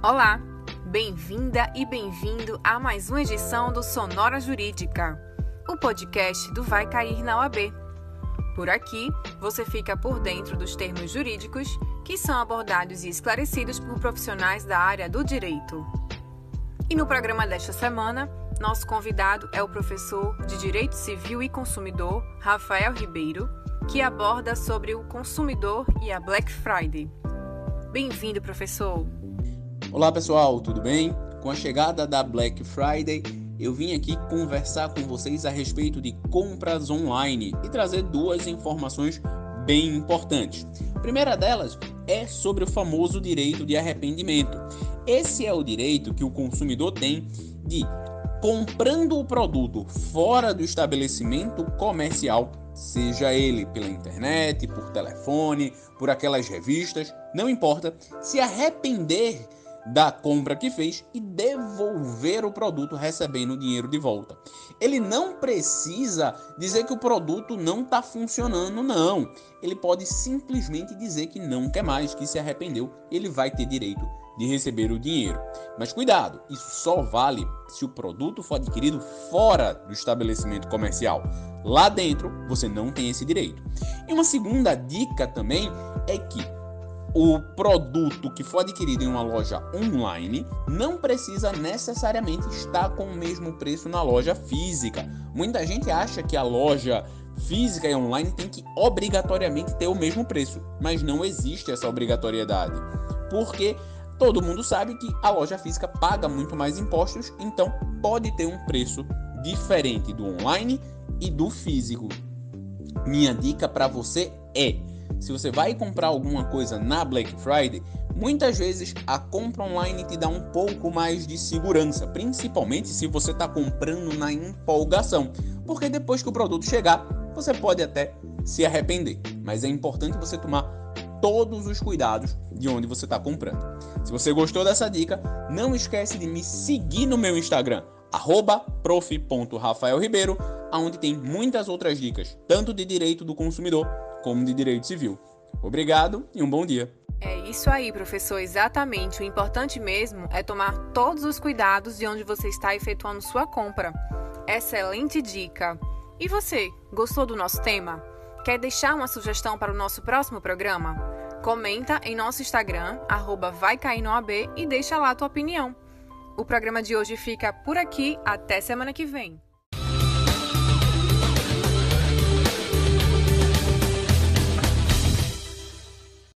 Olá, bem-vinda e bem-vindo a mais uma edição do Sonora Jurídica, o podcast do Vai Cair na OAB. Por aqui, você fica por dentro dos termos jurídicos que são abordados e esclarecidos por profissionais da área do direito. E no programa desta semana, nosso convidado é o professor de Direito Civil e Consumidor, Rafael Ribeiro, que aborda sobre o consumidor e a Black Friday. Bem-vindo, professor! Olá pessoal, tudo bem? Com a chegada da Black Friday, eu vim aqui conversar com vocês a respeito de compras online e trazer duas informações bem importantes. A primeira delas é sobre o famoso direito de arrependimento. Esse é o direito que o consumidor tem de comprando o produto fora do estabelecimento comercial, seja ele pela internet, por telefone, por aquelas revistas, não importa, se arrepender da compra que fez e devolver o produto recebendo o dinheiro de volta. Ele não precisa dizer que o produto não está funcionando, não. Ele pode simplesmente dizer que não quer mais, que se arrependeu. Ele vai ter direito de receber o dinheiro. Mas cuidado, isso só vale se o produto for adquirido fora do estabelecimento comercial. Lá dentro, você não tem esse direito. E uma segunda dica também é que o produto que for adquirido em uma loja online não precisa necessariamente estar com o mesmo preço na loja física. Muita gente acha que a loja física e online tem que obrigatoriamente ter o mesmo preço, mas não existe essa obrigatoriedade. Porque todo mundo sabe que a loja física paga muito mais impostos, então pode ter um preço diferente do online e do físico. Minha dica para você é se você vai comprar alguma coisa na Black Friday, muitas vezes a compra online te dá um pouco mais de segurança, principalmente se você está comprando na empolgação, porque depois que o produto chegar, você pode até se arrepender, mas é importante você tomar todos os cuidados de onde você está comprando. Se você gostou dessa dica, não esquece de me seguir no meu Instagram, prof.rafaelribeiro, onde tem muitas outras dicas, tanto de direito do consumidor como de direito civil. Obrigado e um bom dia. É isso aí, professor, exatamente. O importante mesmo é tomar todos os cuidados de onde você está efetuando sua compra. Excelente dica! E você, gostou do nosso tema? Quer deixar uma sugestão para o nosso próximo programa? Comenta em nosso Instagram, arroba vai e deixa lá a tua opinião. O programa de hoje fica por aqui, até semana que vem.